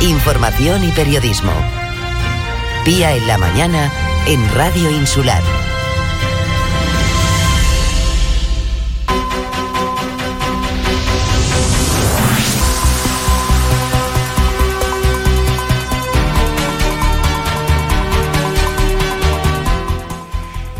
información y periodismo. Pía en la mañana en Radio Insular.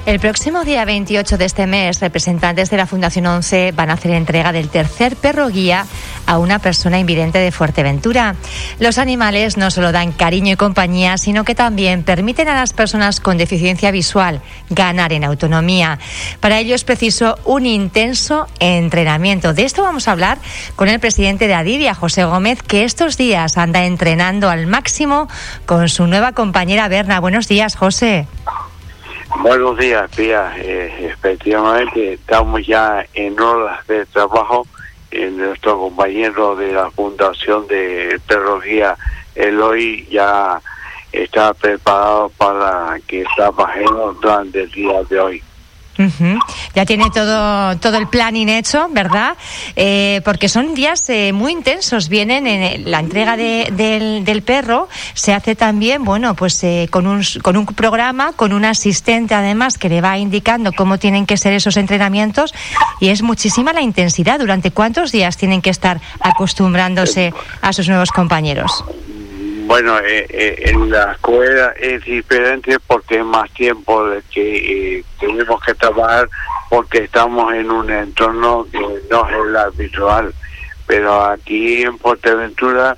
El próximo día 28 de este mes, representantes de la Fundación 11 van a hacer entrega del tercer perro guía a una persona invidente de Fuerteventura. Los animales no solo dan cariño y compañía, sino que también permiten a las personas con deficiencia visual ganar en autonomía. Para ello es preciso un intenso entrenamiento. De esto vamos a hablar con el presidente de Adivia, José Gómez, que estos días anda entrenando al máximo con su nueva compañera Berna. Buenos días, José. Buenos días, Pía. Eh, efectivamente, estamos ya en horas de trabajo. En nuestro compañero de la Fundación de Perrología, Eloy, ya está preparado para que trabajemos durante el día de hoy. Ya tiene todo, todo el planning hecho, ¿verdad? Eh, porque son días eh, muy intensos. Vienen en la entrega del, del, perro, se hace también, bueno, pues eh, con, un, con un programa, con un asistente además que le va indicando cómo tienen que ser esos entrenamientos y es muchísima la intensidad. ¿Durante cuántos días tienen que estar acostumbrándose a sus nuevos compañeros? Bueno, eh, eh, en la escuela es diferente porque es más tiempo de que eh, tenemos que trabajar porque estamos en un entorno que no es el habitual. Pero aquí en Porteventura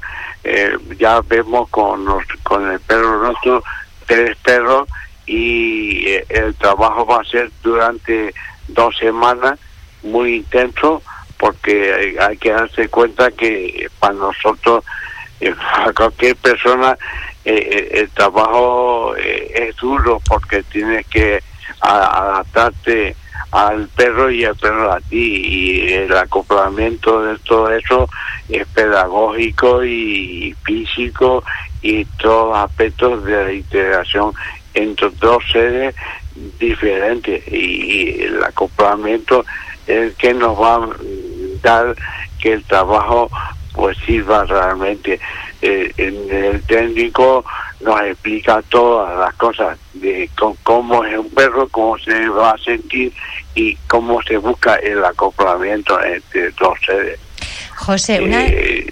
ya vemos con, con el perro nuestro tres perros y el trabajo va a ser durante dos semanas muy intenso porque hay que darse cuenta que para nosotros a cualquier persona eh, eh, el trabajo eh, es duro porque tienes que adaptarte al perro y al perro a ti. Y el acoplamiento de todo eso es pedagógico y físico y todos los aspectos de la integración entre dos seres diferentes. Y el acoplamiento es el que nos va a dar que el trabajo pues sirva realmente. Eh, en el técnico nos explica todas las cosas de cómo es un perro, cómo se va a sentir y cómo se busca el acoplamiento entre dos seres. José, una... Eh,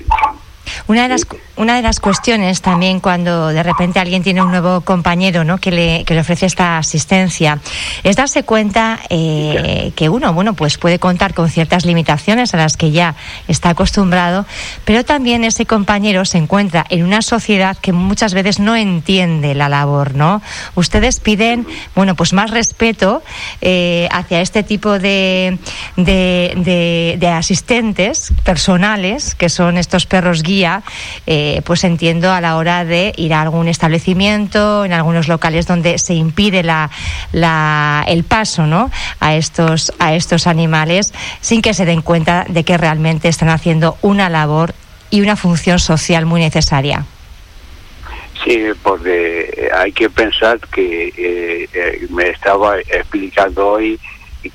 una de las, una de las cuestiones también cuando de repente alguien tiene un nuevo compañero ¿no? que, le, que le ofrece esta asistencia es darse cuenta eh, que uno bueno pues puede contar con ciertas limitaciones a las que ya está acostumbrado, pero también ese compañero se encuentra en una sociedad que muchas veces no entiende la labor, ¿no? Ustedes piden bueno pues más respeto eh, hacia este tipo de, de, de asistentes personales que son estos perros guía eh, pues entiendo a la hora de ir a algún establecimiento, en algunos locales donde se impide la, el paso ¿no? a, estos, a estos animales sin que se den cuenta de que realmente están haciendo una labor y una función social muy necesaria. Sí, porque hay que pensar que eh, eh, me estaba explicando hoy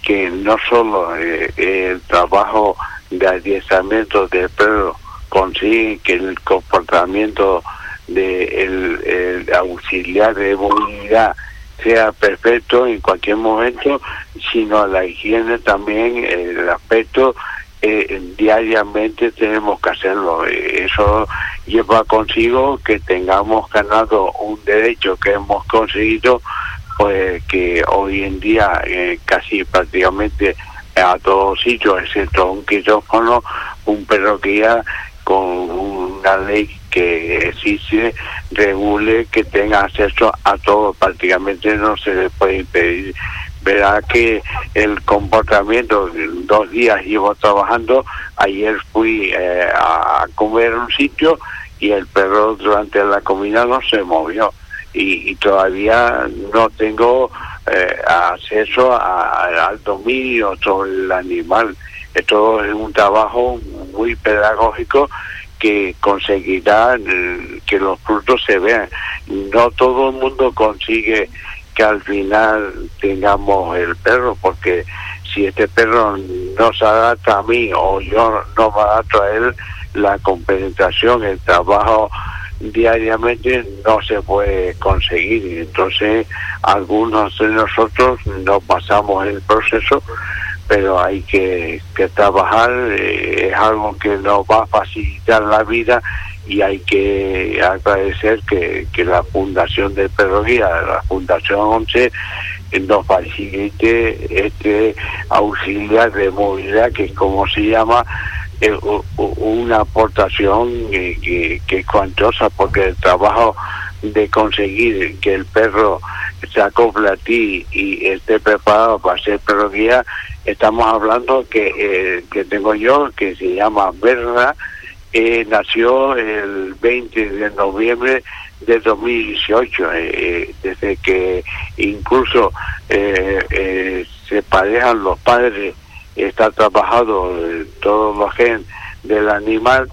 que no solo el trabajo de adiestramiento del perro consigue que el comportamiento del de el auxiliar de movilidad sea perfecto en cualquier momento, sino la higiene también, el aspecto eh, diariamente tenemos que hacerlo. Eso lleva consigo que tengamos ganado un derecho que hemos conseguido, pues que hoy en día eh, casi prácticamente a todos sitios, excepto un quirófano, un perro que ya con una ley que existe, regule que tenga acceso a todo, prácticamente no se le puede impedir. Verá que el comportamiento, dos días llevo trabajando, ayer fui eh, a comer un sitio y el perro durante la comida no se movió y, todavía no tengo eh, acceso al dominio sobre el animal. Esto es un trabajo muy pedagógico que conseguirá que los frutos se vean. No todo el mundo consigue que al final tengamos el perro, porque si este perro no se adapta a mí o yo no me adapto a él, la compensación, el trabajo diariamente no se puede conseguir. Entonces, algunos de nosotros no pasamos el proceso, pero hay que, trabajar, eh, es algo que nos va a facilitar la vida y hay que agradecer que, la Fundación de Perroguía, la Fundación 11, nos facilite este auxiliar de movilidad, que como se llama, una aportación que, que, es cuantosa, porque el trabajo de conseguir que el perro se acople a ti y esté preparado para ser perro guía, estamos hablando que, eh, que tengo yo, que se llama Berna, eh, nació el 20 de noviembre de 2018, eh, desde que incluso se parejan los padres está trabajado todos los genes del animal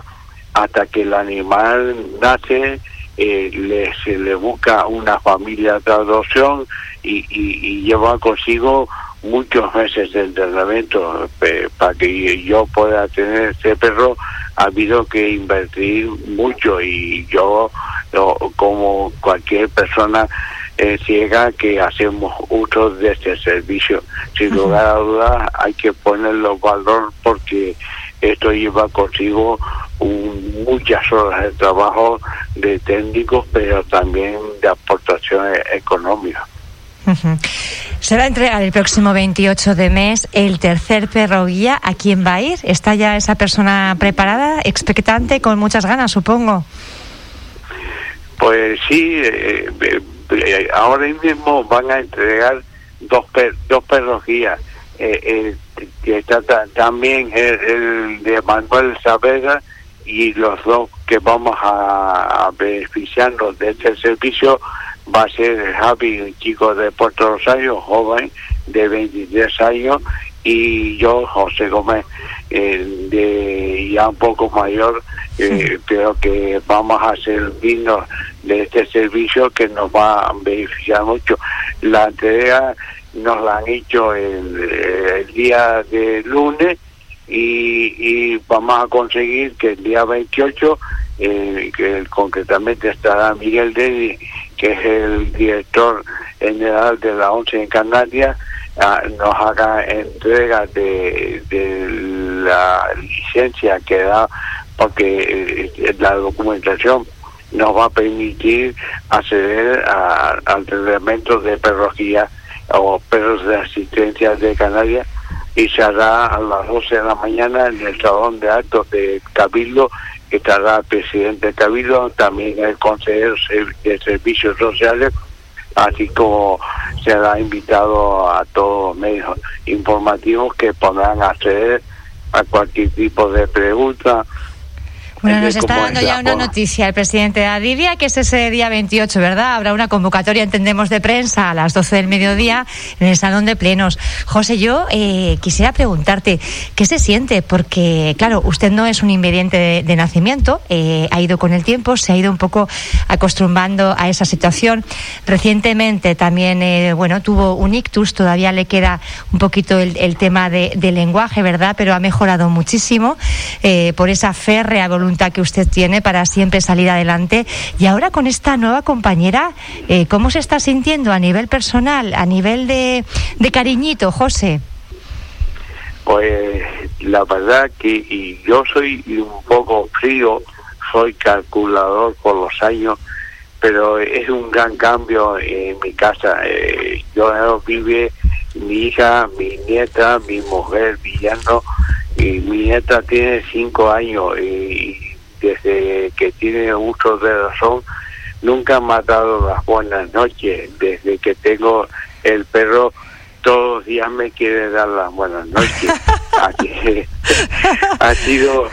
hasta que el animal nace eh, le, se le busca una familia de adopción y, y, lleva consigo muchos meses de entrenamiento para que yo pueda tener este perro ha habido que invertir mucho y yo como cualquier persona eh, ciega que hacemos uso de este servicio. Sin lugar a dudas hay que ponerlo valor porque esto lleva consigo muchas horas de trabajo de técnicos, pero también de aportaciones económicas. Se va a entregar el próximo 28 de mes el tercer perro guía. ¿A quién va a ir? ¿Está ya esa persona preparada, expectante, con muchas ganas, supongo? Pues sí, eh, eh, eh, ahora mismo van a entregar dos, dos perros guías. Eh, eh, está también el, de Manuel Saavedra y los dos que vamos a, beneficiarnos de este servicio va a ser Javi, un chico de Puerto Rosario, joven de 23 años, y yo, José Gómez, de ya un poco mayor, pero que vamos a servirnos de este servicio que nos va a beneficiar mucho. La entrega nos la han hecho el, día de lunes y, vamos a conseguir que el día 28, eh, que concretamente estará Miguel Dedi, que es el director general de la ONCE en Canarias, ah, nos haga entrega de, la licencia que da, porque eh, la documentación nos va a permitir acceder al tratamiento de perrología o perros de asistencia de Canarias y se hará a las 12 de la mañana en el salón de actos de Cabildo estará el presidente de Cabildo, también el consejero de Servicios Sociales, así como se ha invitado a todos los medios informativos que podrán acceder a cualquier tipo de pregunta bueno, nos está dando ya una noticia el presidente de Adivia, que es ese día 28, ¿verdad? Habrá una convocatoria, entendemos, de prensa a las 12 del mediodía en el Salón de Plenos. José, yo eh, quisiera preguntarte, ¿qué se siente? Porque, claro, usted no es un ingrediente de, nacimiento, eh, ha ido con el tiempo, se ha ido un poco acostumbrando a esa situación. Recientemente también, eh, bueno, tuvo un ictus, todavía le queda un poquito el, tema de, lenguaje, ¿verdad? Pero ha mejorado muchísimo por esa férrea voluntad que usted tiene para siempre salir adelante. Y ahora con esta nueva compañera, eh, ¿cómo se está sintiendo a nivel personal, a nivel de, de cariñito, José? Pues la verdad que y yo soy un poco frío, soy calculador por los años, pero es un gran cambio en mi casa. Eh, yo vive mi hija, mi nieta, mi mujer, Villano, y mi nieta tiene cinco años y desde que tiene uso de razón nunca ha dado las buenas noches. Desde que tengo el perro todos los días me quiere dar las buenas noches. ha sido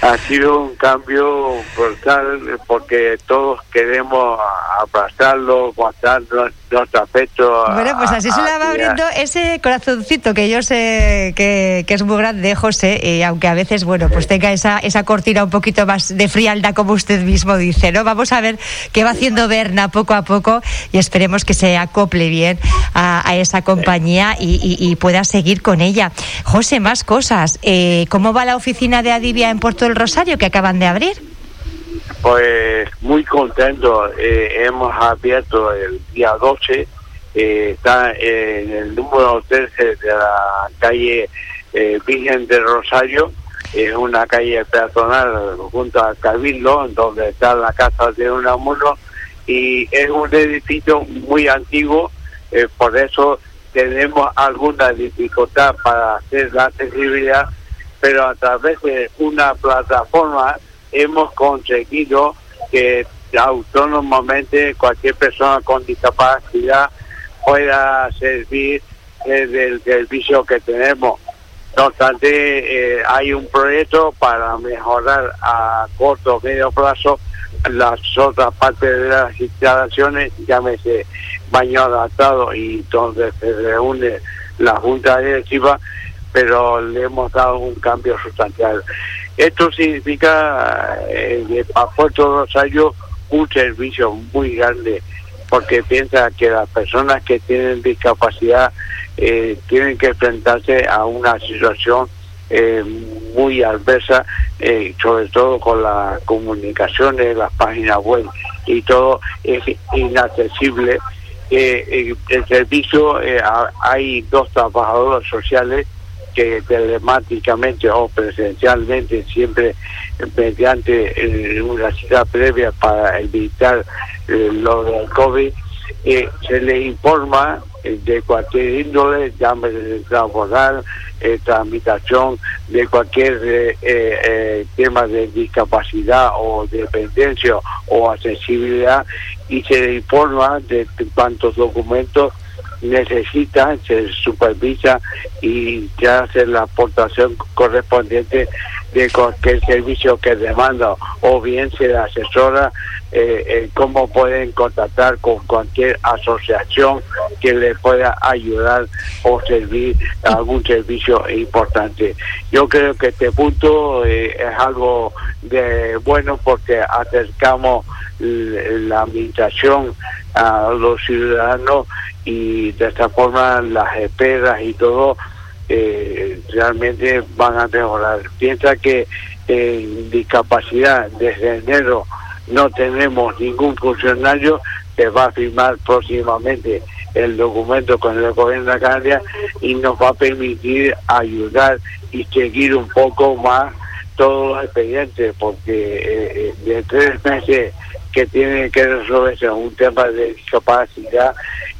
ha sido un cambio brutal porque todos queremos abrazarlo, guardar nuestro afecto. Bueno, pues así se le va abriendo ese corazoncito que yo sé que, es muy grande, José, y aunque a veces, bueno, pues tenga esa, esa cortina un poquito más de frialdad, como usted mismo dice, ¿no? Vamos a ver qué va haciendo Berna poco a poco y esperemos que se acople bien a, esa compañía y, pueda seguir con ella. José, más cosas. Eh, ¿Cómo va la oficina de Adivia en Puerto del Rosario que acaban de abrir? Pues muy contento. Eh, hemos abierto el día 12. Eh, está en el número 13 de la calle eh, Virgen de Rosario. Es una calle peatonal junto al Cabildo, donde está la casa de un amuno. Y es un edificio muy antiguo, por eso tenemos alguna dificultad para hacer la accesibilidad, pero a través de una plataforma hemos conseguido que autónomamente cualquier persona con discapacidad pueda servir del servicio que tenemos. No obstante, eh, hay un proyecto para mejorar a corto o medio plazo las otras partes de las instalaciones, llámese baño adaptado y donde se reúne la Junta Directiva, pero le hemos dado un cambio sustancial. Esto significa eh, para Puerto Rosario un servicio muy grande, porque piensa que las personas que tienen discapacidad eh, tienen que enfrentarse a una situación eh, muy adversa, eh, sobre todo con las comunicaciones, las páginas web y todo es inaccesible. Eh, el servicio, hay dos trabajadores sociales que telemáticamente o presencialmente, siempre mediante una cita previa para evitar lo del COVID, se le informa de cualquier índole, llámese laboral, eh, tramitación de cualquier eh, eh, tema de discapacidad o dependencia o accesibilidad y se informa de cuántos documentos necesita, se supervisa y se hace la aportación correspondiente de cualquier servicio que demanda o bien se asesora eh, cómo pueden contactar con cualquier asociación que le pueda ayudar o servir algún servicio importante. Yo creo que este punto eh, es algo de bueno porque acercamos la administración a los ciudadanos y de esta forma las esperas y todo eh, realmente van a mejorar. Piensa que en discapacidad desde enero no tenemos ningún funcionario que va a firmar próximamente el documento con el gobierno de Canarias y nos va a permitir ayudar y seguir un poco más todos los expedientes porque eh, eh, de tres meses que tiene que resolverse un tema de discapacidad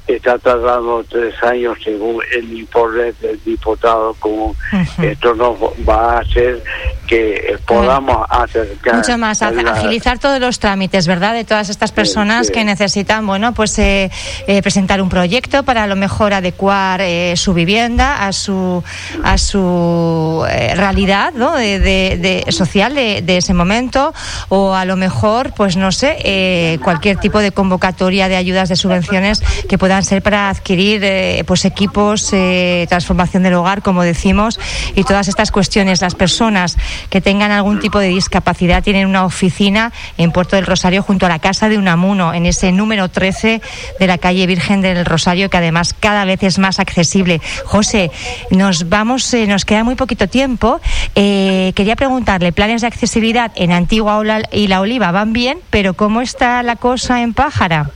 está tardando tres años según el informe del diputado común. Esto nos va a hacer que podamos acercar. Mucho más, agilizar todos los trámites, ¿verdad? De todas estas personas que necesitan, bueno, pues eh, eh, presentar un proyecto para a lo mejor adecuar eh, su vivienda a su a su realidad, ¿no? De, de, social de, de, ese momento o a lo mejor, pues no sé, cualquier tipo de convocatoria de ayudas de subvenciones que puedan ser para adquirir eh, pues equipos, eh, transformación del hogar, como decimos, y todas estas cuestiones. Las personas que tengan algún tipo de discapacidad tienen una oficina en Puerto del Rosario junto a la casa de Unamuno, en ese número 13 de la calle Virgen del Rosario, que además cada vez es más accesible. José, nos vamos, eh, nos queda muy poquito tiempo. quería preguntarle, planes de accesibilidad en Antigua y La Oliva van bien, pero ¿cómo está la cosa en Pájara?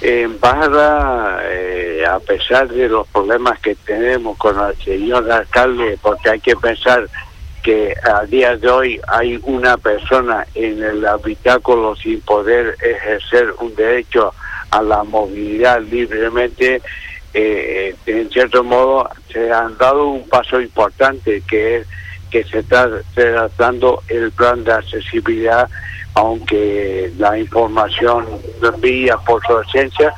En Parra, eh, a pesar de los problemas que tenemos con el señor alcalde, porque hay que pensar que a día de hoy hay una persona en el habitáculo sin poder ejercer un derecho a la movilidad libremente, eh, en cierto modo se han dado un paso importante que es que se está tratando el plan de accesibilidad aunque la información vía por su esencia,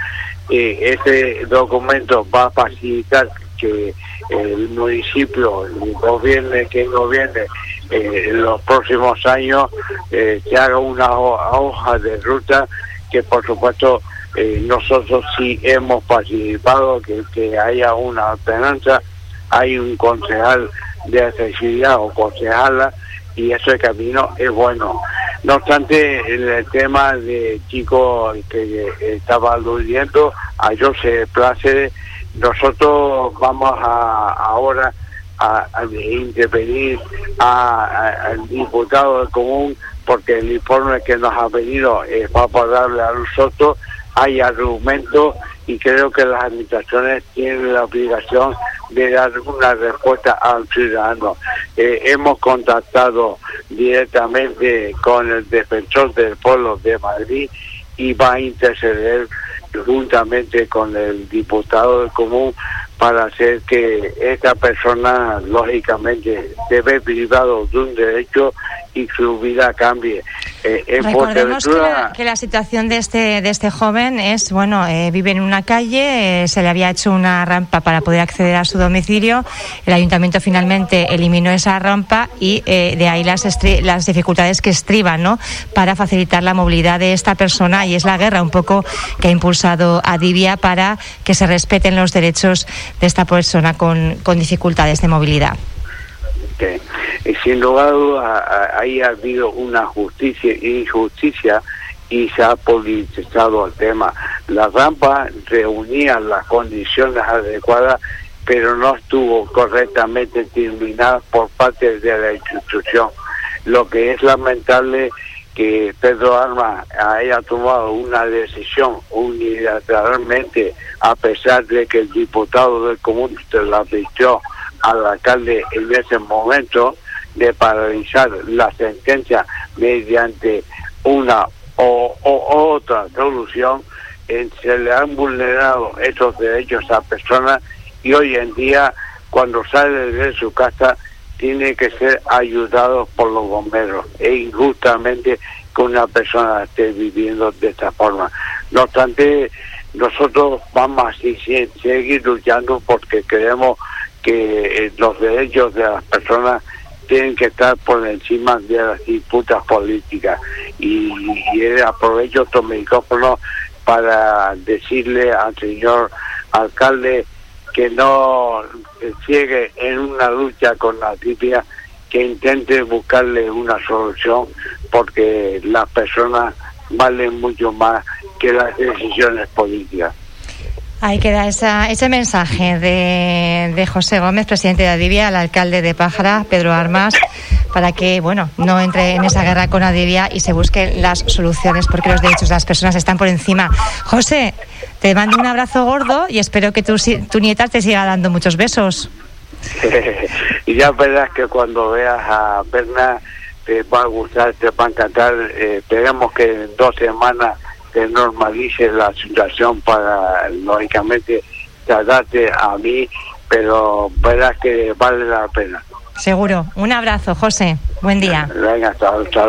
eh, este documento va a facilitar que el municipio gobierne quien gobierne eh, en los próximos años eh, se haga una hoja de ruta que por supuesto eh, nosotros sí hemos participado que, que haya una ordenanza hay un concejal de accesibilidad o concejala y ese camino es bueno. No obstante, el tema de chico que estaba aludiendo a José Place, nosotros vamos a, ahora a, a interpedir al diputado común porque el informe que nos ha venido es para darle a nosotros, hay argumentos y creo que las administraciones tienen la obligación de dar una respuesta al ciudadano. Eh, hemos contactado directamente con el defensor del pueblo de Madrid y va a interceder juntamente con el diputado del común para hacer que esta persona lógicamente debe privado de un derecho y su vida cambie. Eh, Recordemos que la, que la, situación de este de este joven es bueno eh, vive en una calle, eh, se le había hecho una rampa para poder acceder a su domicilio, el ayuntamiento finalmente eliminó esa rampa y eh, de ahí las las dificultades que estriban, ¿no? Para facilitar la movilidad de esta persona y es la guerra un poco que ha impulsado a Divia para que se respeten los derechos de esta persona con, con dificultades de movilidad. Y sin lugar a dudas, ahí ha habido una justicia injusticia y se ha politizado el tema. La rampa reunía las condiciones adecuadas, pero no estuvo correctamente terminada por parte de la institución. Lo que es lamentable que Pedro Arma haya tomado una decisión unilateralmente, a pesar de que el diputado del común se la pidió al alcalde en ese momento de paralizar la sentencia mediante una o, otra solución, se le han vulnerado esos derechos a personas y hoy en día cuando sale de su casa tiene que ser ayudado por los bomberos e injustamente que una persona esté viviendo de esta forma. No obstante, nosotros vamos a seguir luchando porque queremos que eh, los derechos de las personas tienen que estar por encima de las disputas políticas. Y, aprovecho estos micrófonos para decirle al señor alcalde que no ciegue en una lucha con la tibia, que intente buscarle una solución, porque las personas valen mucho más que las decisiones políticas. Ahí queda esa, ese mensaje de, de, José Gómez, presidente de Adivia, al alcalde de Pájara, Pedro Armas, para que bueno no entre en esa guerra con Adivia y se busquen las soluciones porque los derechos de las personas están por encima. José, te mando un abrazo gordo y espero que tu, tu nieta te siga dando muchos besos. y ya verás que cuando veas a Berna te va a gustar, te va a encantar. Eh, esperemos que en dos semanas que normalice la situación para, lógicamente, tratarte a mí, pero verás que vale la pena. Seguro. Un abrazo, José. Buen día. Venga, hasta, hasta